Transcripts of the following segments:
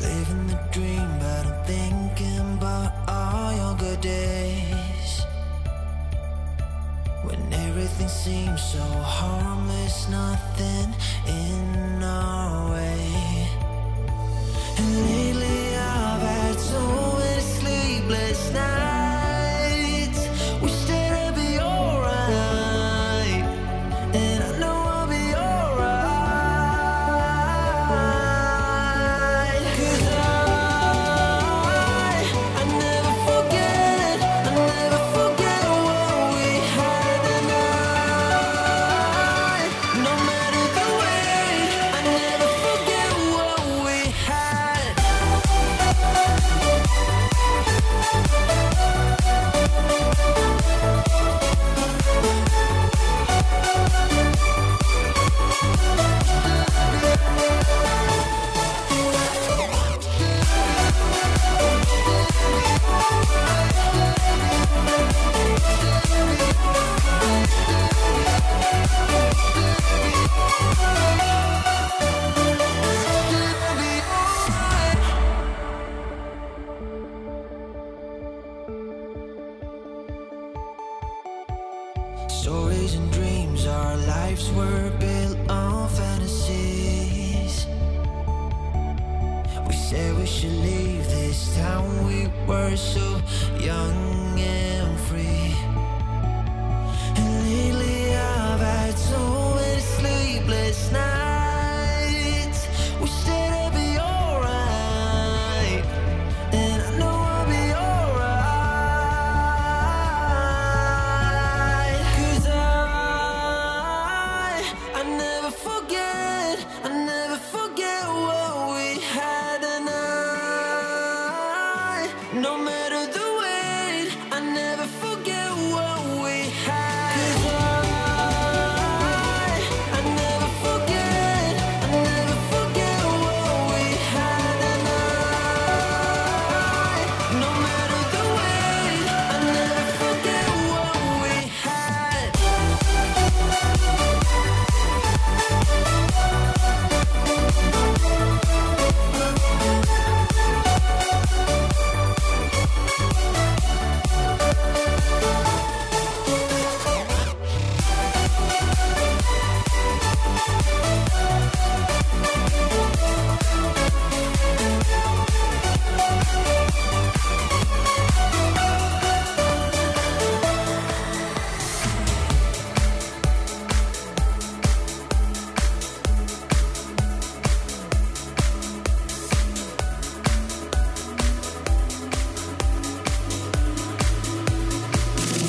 Living the dream, but I'm thinking about all your good days. When everything seems so harmless, nothing in our way.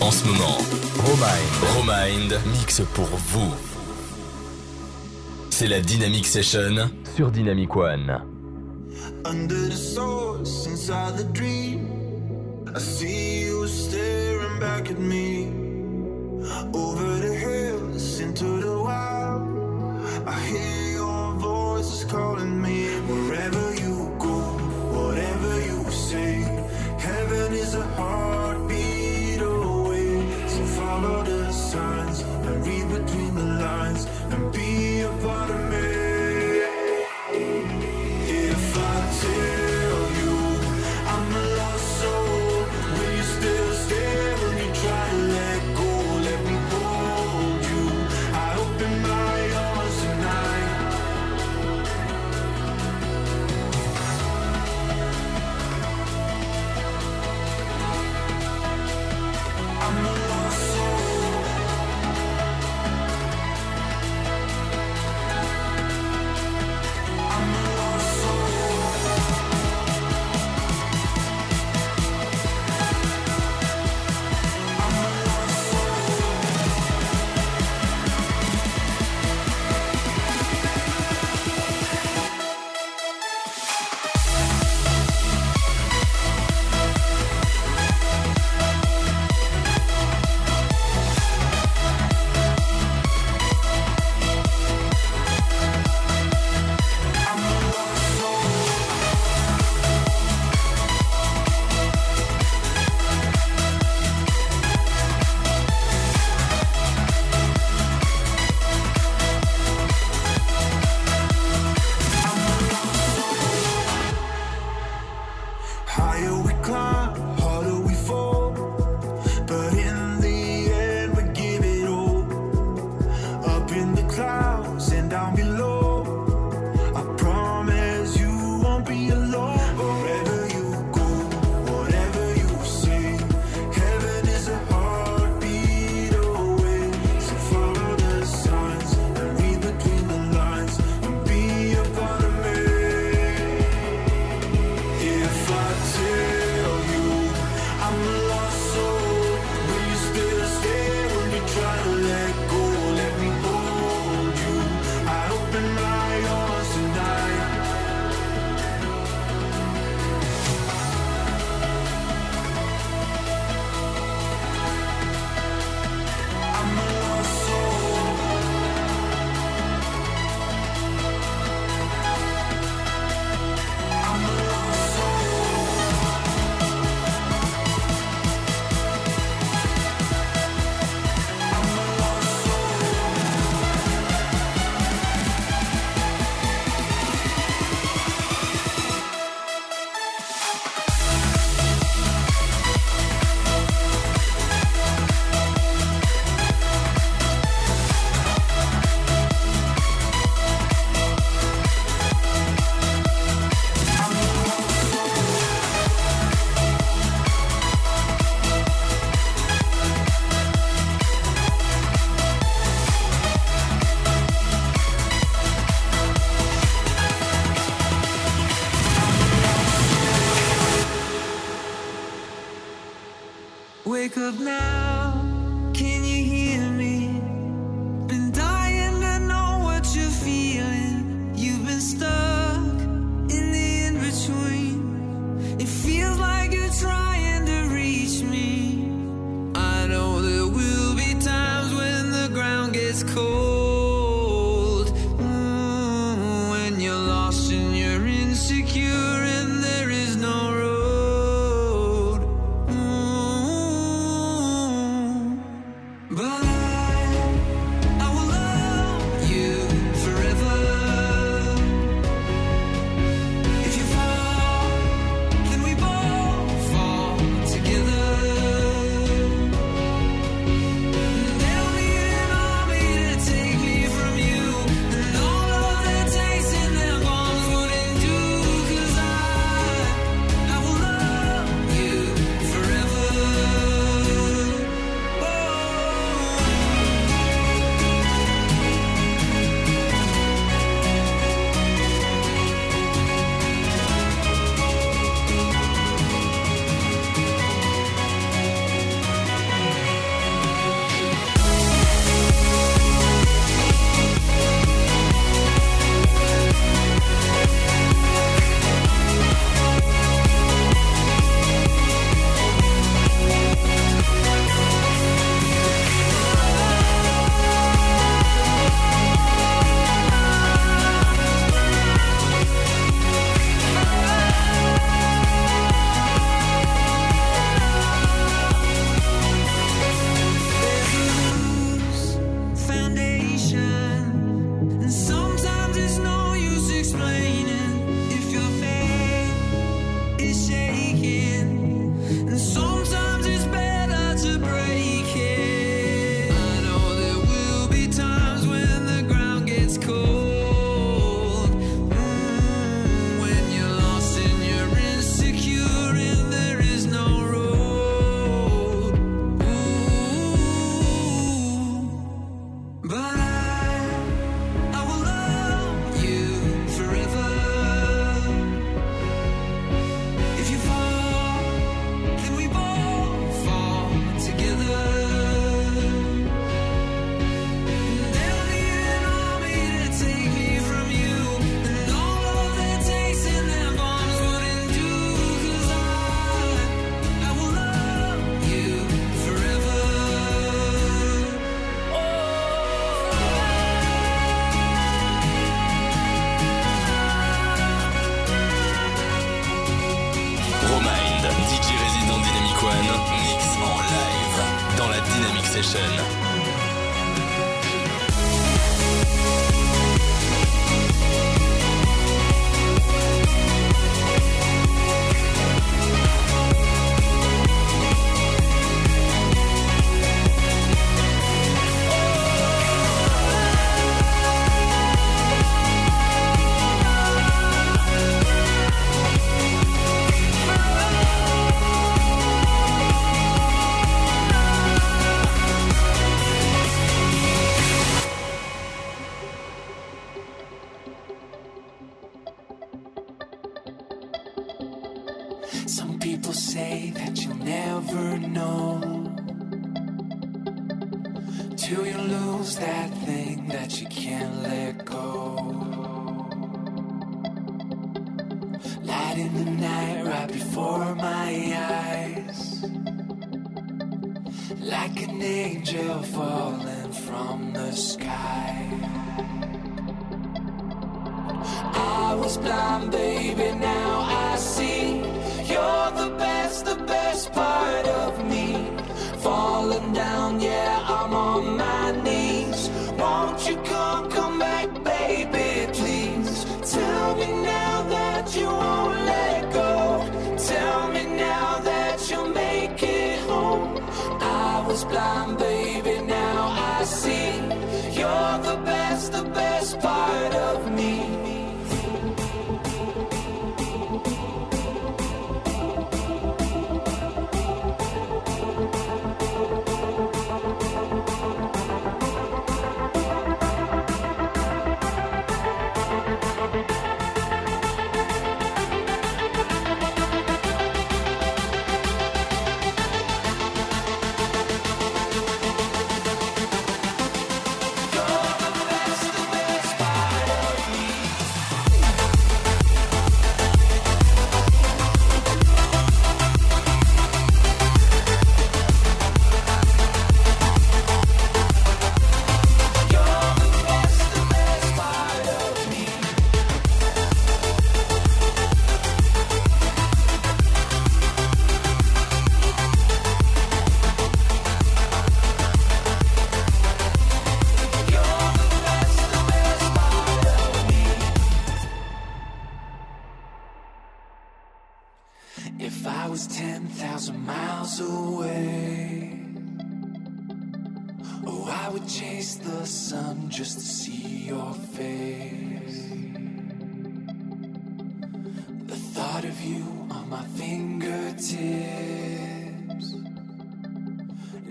En ce moment, Romind, Romind mixe pour vous. C'est la Dynamic Session sur Dynamic One. Under the source, inside the dream, I see you staring back at me. Over But I Dynamic Session. People say that you'll never know till you lose that thing that you can't let go. Light in the night right before my eyes, like an angel falling from the sky. I was blind, baby, now.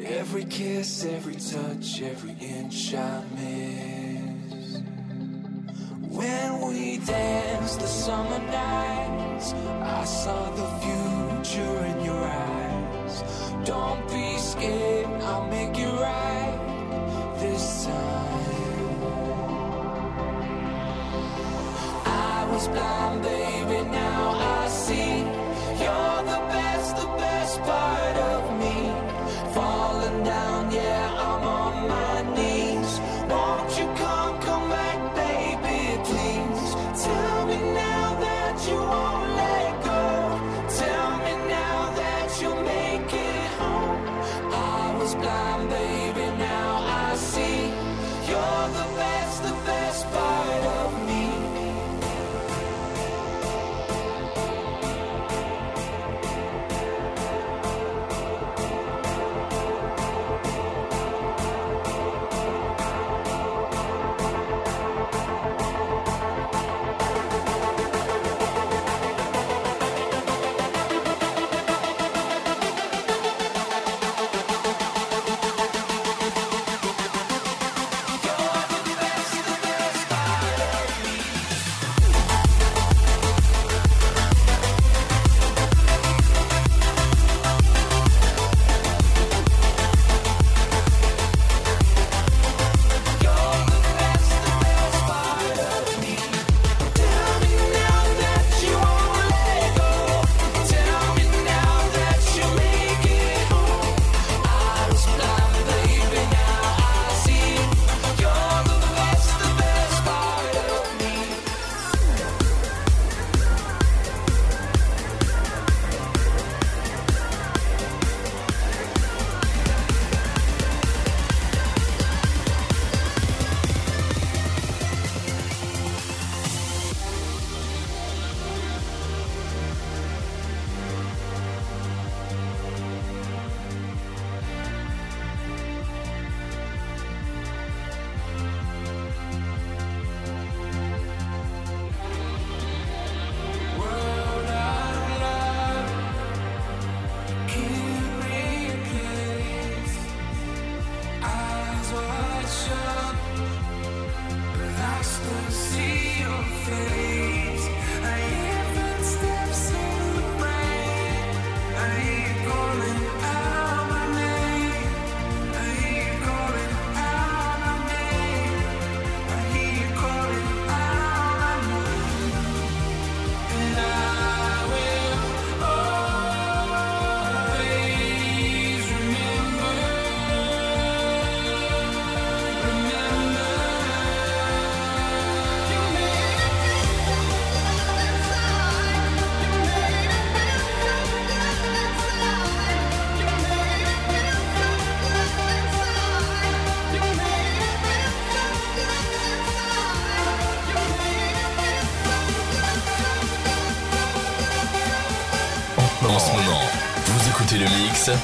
Every kiss, every touch, every inch I miss. When we danced the summer nights, I saw the future in your eyes. Don't be scared, I'll make it right this time. I was blind. relax to see your face.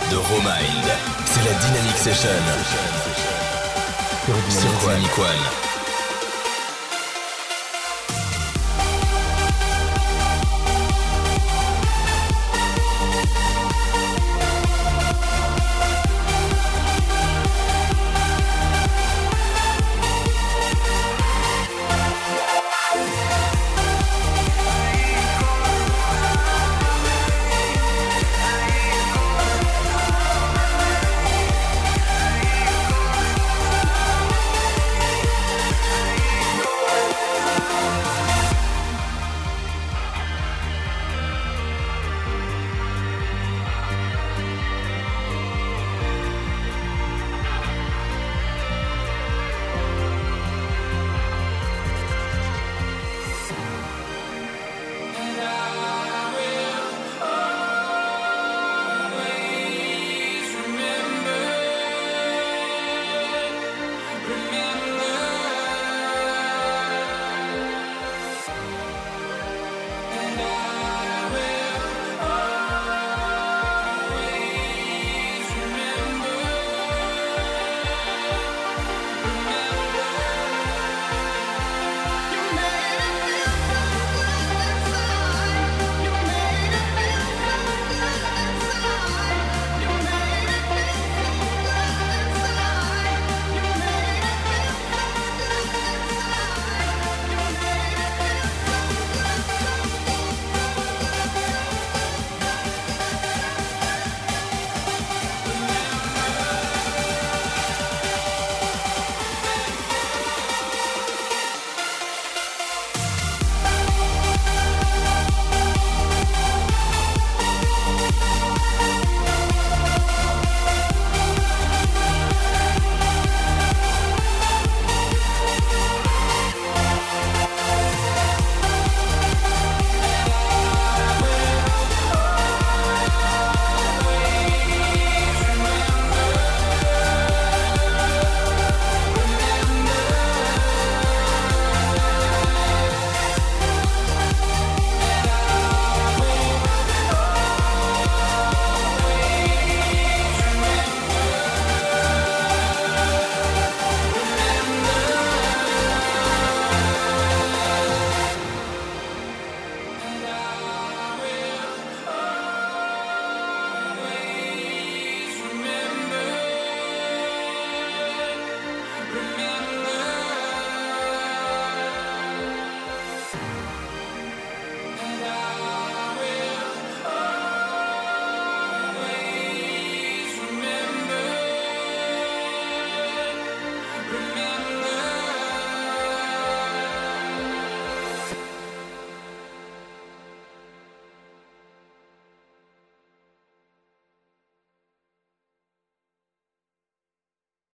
De Romind. C'est la Dynamic Session. Sur Dynamic One.